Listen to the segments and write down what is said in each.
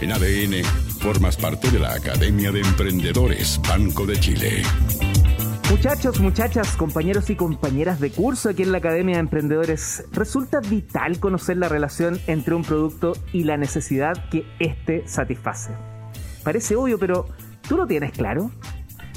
En ADN, formas parte de la Academia de Emprendedores Banco de Chile. Muchachos, muchachas, compañeros y compañeras de curso aquí en la Academia de Emprendedores, resulta vital conocer la relación entre un producto y la necesidad que éste satisface. Parece obvio, pero ¿tú lo tienes claro?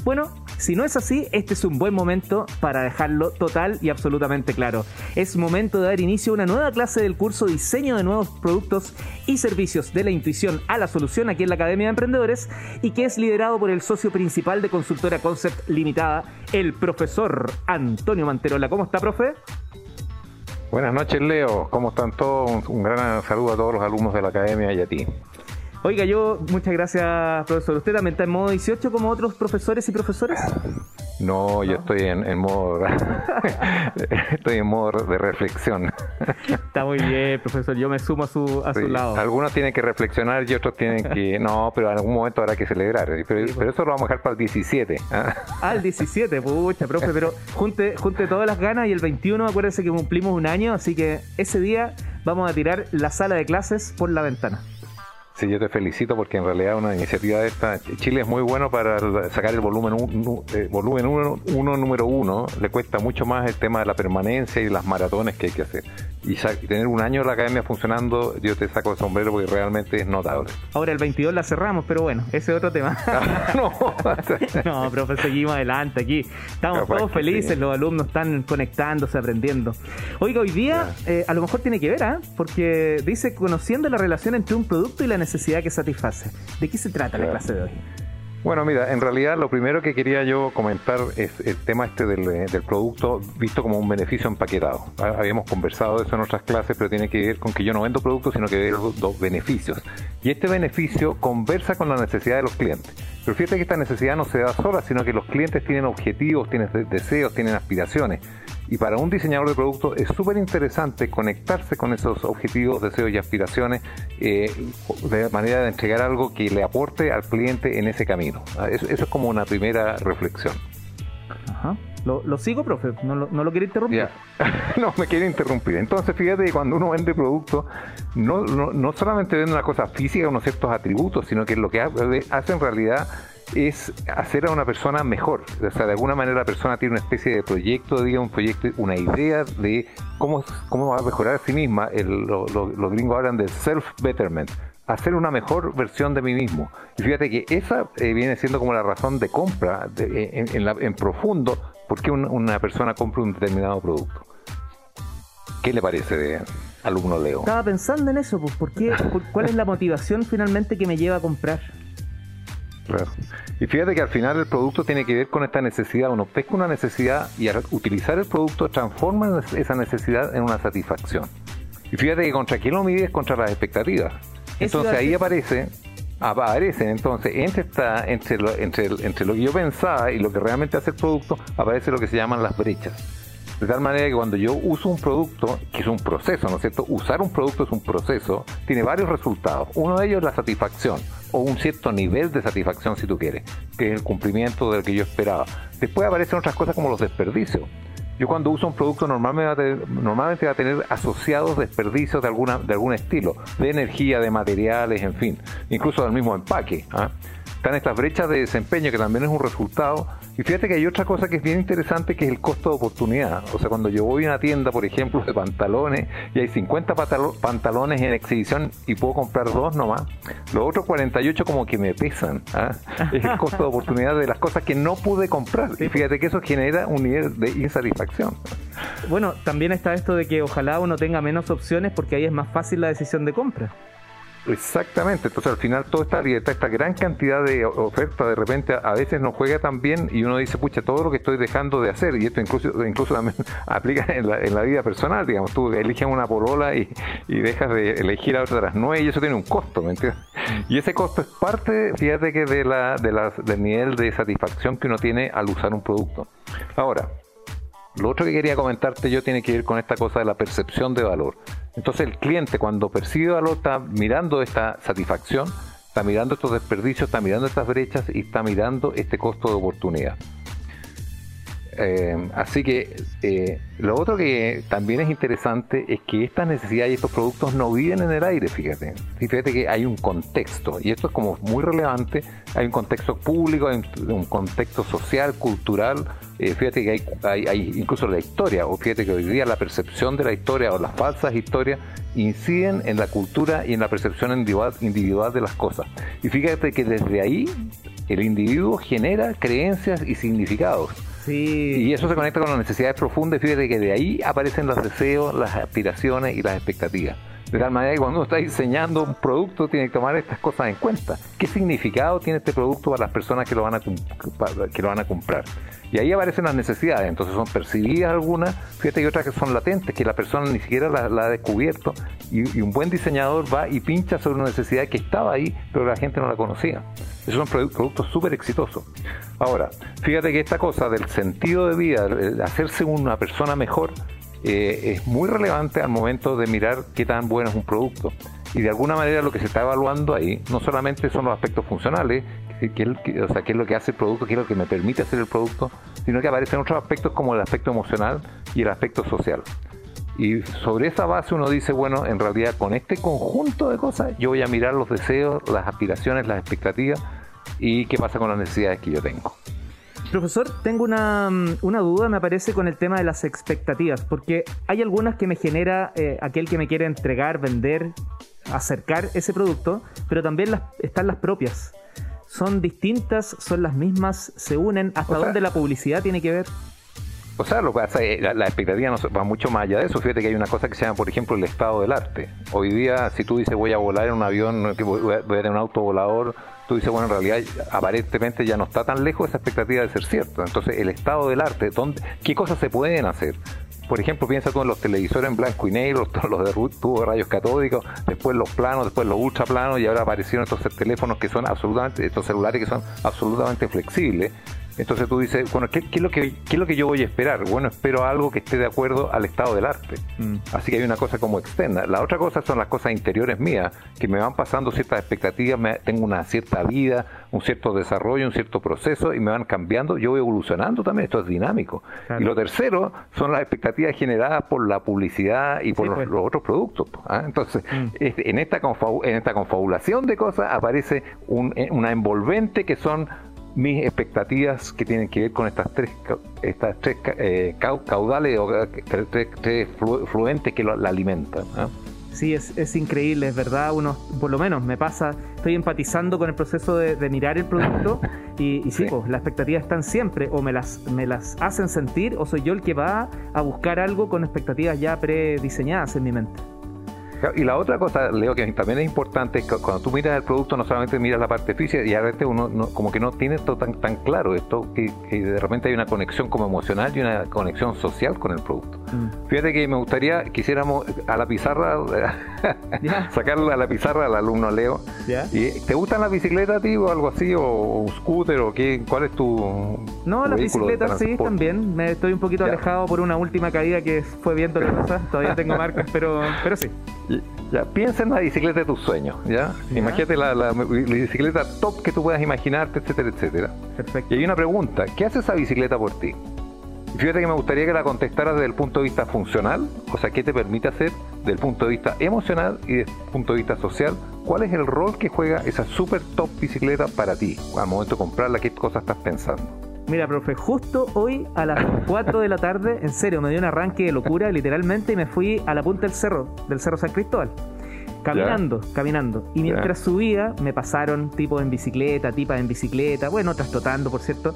Bueno, si no es así, este es un buen momento para dejarlo total y absolutamente claro. Es momento de dar inicio a una nueva clase del curso Diseño de nuevos productos y servicios de la intuición a la solución aquí en la Academia de Emprendedores y que es liderado por el socio principal de Consultora Concept Limitada, el profesor Antonio Manterola. ¿Cómo está, profe? Buenas noches, Leo. ¿Cómo están todos? Un gran saludo a todos los alumnos de la Academia y a ti. Oiga, yo, muchas gracias, profesor. ¿Usted también está en modo 18 como otros profesores y profesoras? No, yo estoy en, modo estoy en modo de reflexión. Está muy bien, profesor. Yo me sumo a su, a su lado. Algunos tienen que reflexionar y otros tienen que. No, pero en algún momento habrá que celebrar. Pero, eso lo vamos a dejar para el 17. ¿ah? el 17, pucha, profe. Pero junte, junte todas las ganas y el 21, acuérdense que cumplimos un año, así que ese día vamos a tirar la sala de clases por la ventana. Sí, yo te felicito porque en realidad una iniciativa de esta, Chile es muy bueno para sacar el volumen uno, eh, volumen uno, número uno, le cuesta mucho más el tema de la permanencia y las maratones que hay que hacer. Y, tener un año la academia funcionando, yo te saco el sombrero porque realmente es notable. Ahora el 22 la cerramos, pero bueno, ese es otro tema. no, no, profe, seguimos adelante aquí. Estamos todos felices, los alumnos están conectándose, aprendiendo. Oiga, hoy día eh, a lo mejor tiene que ver, ¿ah? Porque dice conociendo la relación entre un producto y la necesidad que satisface. ¿De qué se trata la clase de hoy? Bueno, mira, en realidad lo primero que quería yo comentar es el tema este del, eh, producto visto como un beneficio empaquetado. Habíamos conversado de eso en otras clases, pero tiene que ver con que yo no vendo productos, sino que vendo beneficios. Y este beneficio conversa con la necesidad de los clientes. Pero fíjate que esta necesidad no se da sola, sino que los clientes tienen objetivos, tienen deseos, tienen aspiraciones. Y para un diseñador de productos es súper interesante conectarse con esos objetivos, deseos y aspiraciones eh, de manera de entregar algo que le aporte al cliente en ese camino. Ah, eso, es como una primera reflexión. Ajá. Lo, sigo, profe, no lo, no lo quiere interrumpir. no, me quiere interrumpir. Entonces, fíjate que cuando uno vende productos, no, no, no solamente vende una cosa física, unos ciertos atributos, sino que lo que hace en realidad es hacer a una persona mejor. O sea, de alguna manera la persona tiene una especie de proyecto, digamos, un proyecto, una idea de cómo, cómo va a mejorar a sí misma. los gringos hablan de self-betterment, hacer una mejor versión de mí mismo. Y fíjate que esa eh, viene siendo como la razón de compra en, profundo, por qué una, persona compra un determinado producto. ¿Qué le parece de alumno Leo? Estaba pensando en eso, pues, ¿por ¿cuál es la motivación finalmente que me lleva a comprar? Claro. Y fíjate que al final el producto tiene que ver con esta necesidad. Uno pesca una necesidad y al utilizar el producto transforma esa necesidad en una satisfacción. Y fíjate que contra quién lo mides contra las expectativas. Entonces ahí aparece, aparecen entonces entre esta, entre lo, entre, entre lo que yo pensaba y lo que realmente hace el producto, aparece lo que se llaman las brechas. De tal manera que cuando yo uso un producto, que es un proceso, ¿no es cierto? Usar un producto es un proceso, tiene varios resultados. Uno de ellos es la satisfacción, o un cierto nivel de satisfacción si tú quieres, que es el cumplimiento del que yo esperaba. Después aparecen otras cosas como los desperdicios. Yo cuando uso un producto normalmente va a tener, asociados desperdicios de, alguna, de algún estilo, de energía, de materiales, en fin, incluso del mismo empaque. ¿ah? Están estas brechas de desempeño que también es un resultado. Y fíjate que hay otra cosa que es bien interesante que es el costo de oportunidad. O sea, cuando yo voy a una tienda, por ejemplo, de pantalones y hay 50 pantalones en exhibición y puedo comprar dos nomás, los otros 48 como que me pesan. ¿ah? Es el costo de oportunidad de las cosas que no pude comprar. Y fíjate que eso genera un nivel de insatisfacción. Bueno, también está esto de que ojalá uno tenga menos opciones porque ahí es más fácil la decisión de compra. Exactamente, entonces al final toda esta esta gran cantidad de oferta de repente a veces nos juega tan bien y uno dice, pucha, todo lo que estoy dejando de hacer, y esto incluso, incluso también aplica en la, vida personal, digamos, tú eliges una porola y, y dejas de elegir a otras nueve y eso tiene un costo, ¿me entiendes? Mm. Y ese costo es parte, fíjate que de la, de la, del nivel de satisfacción que uno tiene al usar un producto. Ahora, lo otro que quería comentarte yo tiene que ver con esta cosa de la percepción de valor. Entonces el cliente cuando percibe valor está mirando esta satisfacción, está mirando estos desperdicios, está mirando estas brechas y está mirando este costo de oportunidad. Eh, así que eh, lo otro que también es interesante es que estas necesidades y estos productos no viven en el aire, fíjate. Fíjate que hay un contexto, y esto es como muy relevante, hay un contexto público, hay un, contexto social, cultural, eh, fíjate que hay, hay, incluso la historia, o fíjate que hoy día la percepción de la historia o las falsas historias inciden en la cultura y en la percepción individual de las cosas. Y fíjate que desde ahí el individuo genera creencias y significados. Y eso se conecta con las necesidades profundas. Fíjate que de ahí aparecen los deseos, las aspiraciones y las expectativas. De tal manera que cuando uno está diseñando un producto tiene que tomar estas cosas en cuenta. ¿Qué significado tiene este producto para las personas que lo van a, que lo van a comprar? Y ahí aparecen las necesidades, entonces son percibidas algunas, fíjate, y otras que son latentes, que la persona ni siquiera la, ha descubierto, y, un buen diseñador va y pincha sobre una necesidad que estaba ahí, pero la gente no la conocía. Esos son productos súper exitosos. Ahora, fíjate que esta cosa del sentido de vida, hacerse una persona mejor, eh, es muy relevante al momento de mirar qué tan bueno es un producto. Y de alguna manera lo que se está evaluando ahí no solamente son los aspectos funcionales, qué, o sea, qué es lo que hace el producto, qué es lo que me permite hacer el producto, sino que aparecen otros aspectos como el aspecto emocional y el aspecto social. Y sobre esa base uno dice, bueno, en realidad con este conjunto de cosas yo voy a mirar los deseos, las aspiraciones, las expectativas y qué pasa con las necesidades que yo tengo. Profesor, tengo una, una, duda, me parece, con el tema de las expectativas, porque hay algunas que me genera eh, aquel que me quiere entregar, vender, acercar ese producto, pero también las, están las propias son distintas, son las mismas, se unen, hasta dónde la publicidad tiene que ver. O sea, lo que pasa es, la, expectativa no va mucho más allá de eso. Fíjate que hay una cosa que se llama, por ejemplo, el estado del arte. Hoy día, si tú dices voy a volar en un avión, voy a tener un auto volador, tú dices, bueno, en realidad aparentemente ya no está tan lejos esa expectativa de ser cierto. Entonces, el estado del arte, ¿dónde, ¿qué cosas se pueden hacer? Por ejemplo, piensa tú en los televisores en blanco y negro, los de tubo de rayos catódicos, después los planos, después los ultraplanos y ahora aparecieron estos teléfonos que son absolutamente, estos celulares que son absolutamente flexibles entonces tú dices, bueno, ¿qué, es lo que, ¿qué es lo que yo voy a esperar? Bueno, espero algo que esté de acuerdo al estado del arte. Mm. Así que hay una cosa como externa. La otra cosa son las cosas interiores mías, que me van pasando ciertas expectativas, me, tengo una cierta vida, un cierto desarrollo, un cierto proceso y me van cambiando. Yo voy evolucionando también, esto es dinámico. Y lo tercero son las expectativas generadas por la publicidad y por pues. los, otros productos. ¿ah? Entonces, mm. en, esta en esta confabulación de cosas aparece una envolvente que son mis expectativas que tienen que ver con estas tres, estas tres eh, caudales o eh, tres, fluentes que la alimentan. ¿ah? Sí, es, es, increíble, es verdad. Uno, por lo menos me pasa, estoy empatizando con el proceso de, mirar el producto y, sí, Pues, las expectativas están siempre, o me las, me las hacen sentir, o soy yo el que va a buscar algo con expectativas ya prediseñadas en mi mente. Y la otra cosa, Leo, que también es importante, es que cuando tú miras el producto, no solamente miras la parte física, y a veces uno como que no tiene esto tan, tan claro, esto que, de repente hay una conexión como emocional y una conexión social con el producto. Mm. Fíjate que me gustaría, quisiéramos a la pizarra, sacarle a la pizarra al alumno Leo. ¿Y ¿Te gustan las bicicletas, tío, o algo así, o, un scooter, o qué, cuál es tu. No, las bicicletas sí, también. Me estoy un poquito alejado por una última caída que fue viendo cosas. Todavía tengo marcas, pero, pero sí. Ya, piensa en la bicicleta de tus sueños, ¿ya? Imagínate la, bicicleta top que tú puedas imaginarte, etcétera, etcétera. Perfecto. Y hay una pregunta, ¿qué hace esa bicicleta por ti? fíjate que me gustaría que la contestaras desde el punto de vista funcional, o sea, ¿qué te permite hacer desde el punto de vista emocional y desde el punto de vista social? ¿Cuál es el rol que juega esa super top bicicleta para ti? Al momento de comprarla, ¿qué cosas estás pensando? Mira, profe, justo hoy a las 4 de la tarde, en serio, me dio un arranque de locura, literalmente, y me fui a la punta del cerro, del Cerro San Cristóbal. Caminando, caminando. Y mientras subía, me pasaron tipos en bicicleta, tipas en bicicleta, bueno, otras trotando, por cierto.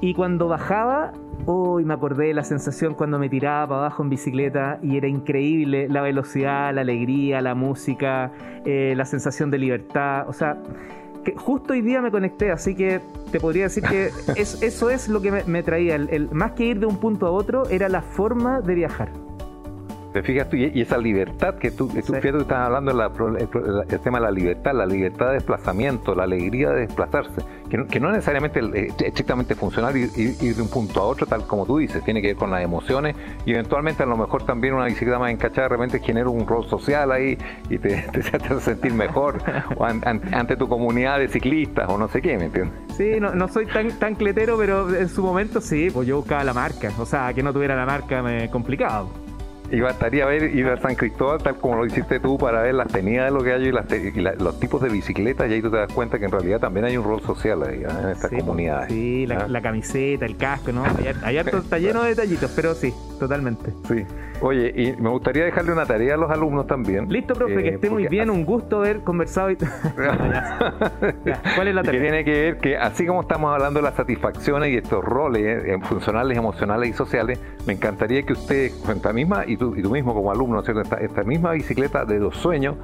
Y cuando bajaba, hoy me acordé de la sensación cuando me tiraba para abajo en bicicleta y era increíble la velocidad, la alegría, la música, eh, la sensación de libertad. O sea, justo hoy día me conecté, así que te podría decir que eso es lo que me, traía. El, más que ir de un punto a otro, era la forma de viajar. Te fijas tú, y esa libertad que tú, tú fíjate, tú estás hablando del tema de la libertad, la libertad de desplazamiento, la alegría de desplazarse, que no, que no necesariamente eh, estrictamente funcional ir, ir, de un punto a otro, tal como tú dices, tiene que ver con las emociones y eventualmente a lo mejor también una bicicleta más encachada de repente genera un rol social ahí y te, te hace sentir mejor ante tu comunidad de ciclistas o no sé qué, ¿me entiendes? Sí, no, no soy tan, tan cletero, pero en su momento sí, pues yo buscaba la marca, o sea, que no tuviera la marca me complicado. Y bastaría ver ir a San Cristóbal tal como lo hiciste tú para ver las tenidas de lo que hay y, las y los tipos de bicicletas y ahí tú te das cuenta que en realidad también hay un rol social ahí, ¿eh? en esta comunidad. Sí, la, la, camiseta, el casco, ¿no? Allá, está lleno de detallitos, pero sí, totalmente. Sí. Oye, y me gustaría dejarle una tarea a los alumnos también. Listo, profe, que eh, esté muy bien, un gusto haber conversado. Y... ¿Cuál es la tarea? Que tiene que ver que así como estamos hablando de las satisfacciones y estos roles eh, funcionales, emocionales y sociales, me encantaría que usted, cuenta misma, y tú, y tú mismo como alumno, ¿cierto? Esta, esta misma bicicleta de los sueños,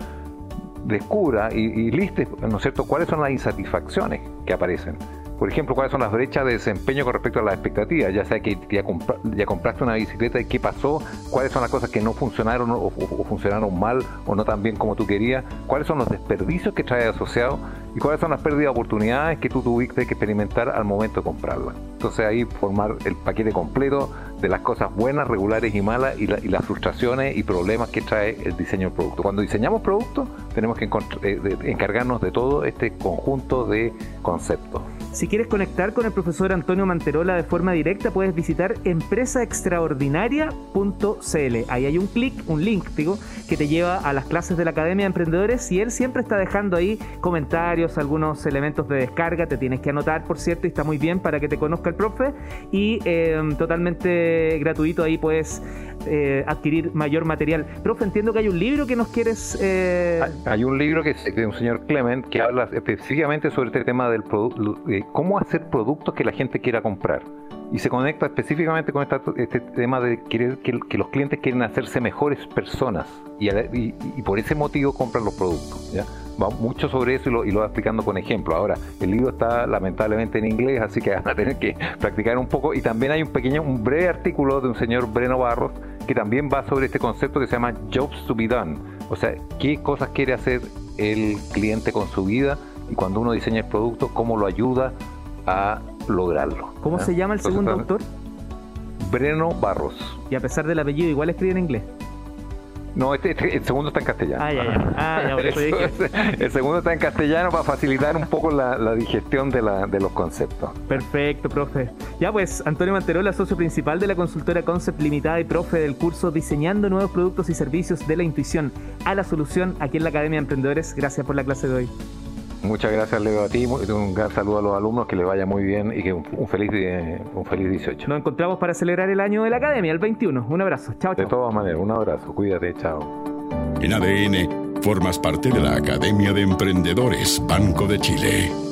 descubra y, y liste, ¿no es cierto?, cuáles son las insatisfacciones que aparecen por ejemplo, cuáles son las brechas de desempeño con respecto a las expectativas, ya sea que ya, compraste una bicicleta y qué pasó, cuáles son las cosas que no funcionaron o, funcionaron mal o no tan bien como tú querías, cuáles son los desperdicios que trae asociado y cuáles son las pérdidas de oportunidades que tú tuviste que experimentar al momento de comprarla. Entonces ahí formar el paquete completo de las cosas buenas, regulares y malas y, las frustraciones y problemas que trae el diseño del producto. Cuando diseñamos productos tenemos que eh, encargarnos de todo este conjunto de conceptos. Si quieres conectar con el profesor Antonio Manterola de forma directa, puedes visitar empresaextraordinaria.cl. Ahí hay un clic, un link, digo, que te lleva a las clases de la Academia de Emprendedores y él siempre está dejando ahí comentarios, algunos elementos de descarga, te tienes que anotar, por cierto, y está muy bien para que te conozca el profe. Y em, totalmente gratuito ahí puedes eh, adquirir mayor material. Profe, entiendo que hay un libro que nos quieres... Eh, hay un libro que de un señor Clement que habla específicamente sobre este tema del producto cómo hacer productos que la gente quiera comprar. Y se conecta específicamente con este tema de querer que, los clientes quieren hacerse mejores personas y, por ese motivo compran los productos. ¿ya? Va mucho sobre eso y lo, y lo va explicando con ejemplos. Ahora, el libro está lamentablemente en inglés, así que van a tener que practicar un poco. Y también hay un pequeño, un breve artículo de un señor Breno Barros que también va sobre este concepto que se llama Jobs to be done. O sea, qué cosas quiere hacer el cliente con su vida y cuando uno diseña el producto, cómo lo ayuda a lograrlo. ¿Cómo se llama el segundo autor? Breno Barros. Y a pesar del apellido, igual escribe en inglés. No, este, este, el segundo está en castellano. Ah, ya, ya. Ah, ya el segundo está en castellano para facilitar un poco la, digestión de, la, de, los conceptos. Perfecto, profe. Ya pues, Antonio Manterola, socio principal de la consultora Concept Limitada y profe del curso Diseñando Nuevos Productos y Servicios de la Intuición a la Solución aquí en la Academia de Emprendedores. Gracias por la clase de hoy. Muchas gracias, Leo, a ti. Un gran saludo a los alumnos, que les vaya muy bien y que un, feliz, un feliz 18. Nos encontramos para celebrar el año de la Academia, el 21. Un abrazo. Chao, chao. De todas maneras, un abrazo. Cuídate, chao. En ADN, formas parte de la Academia de Emprendedores Banco de Chile.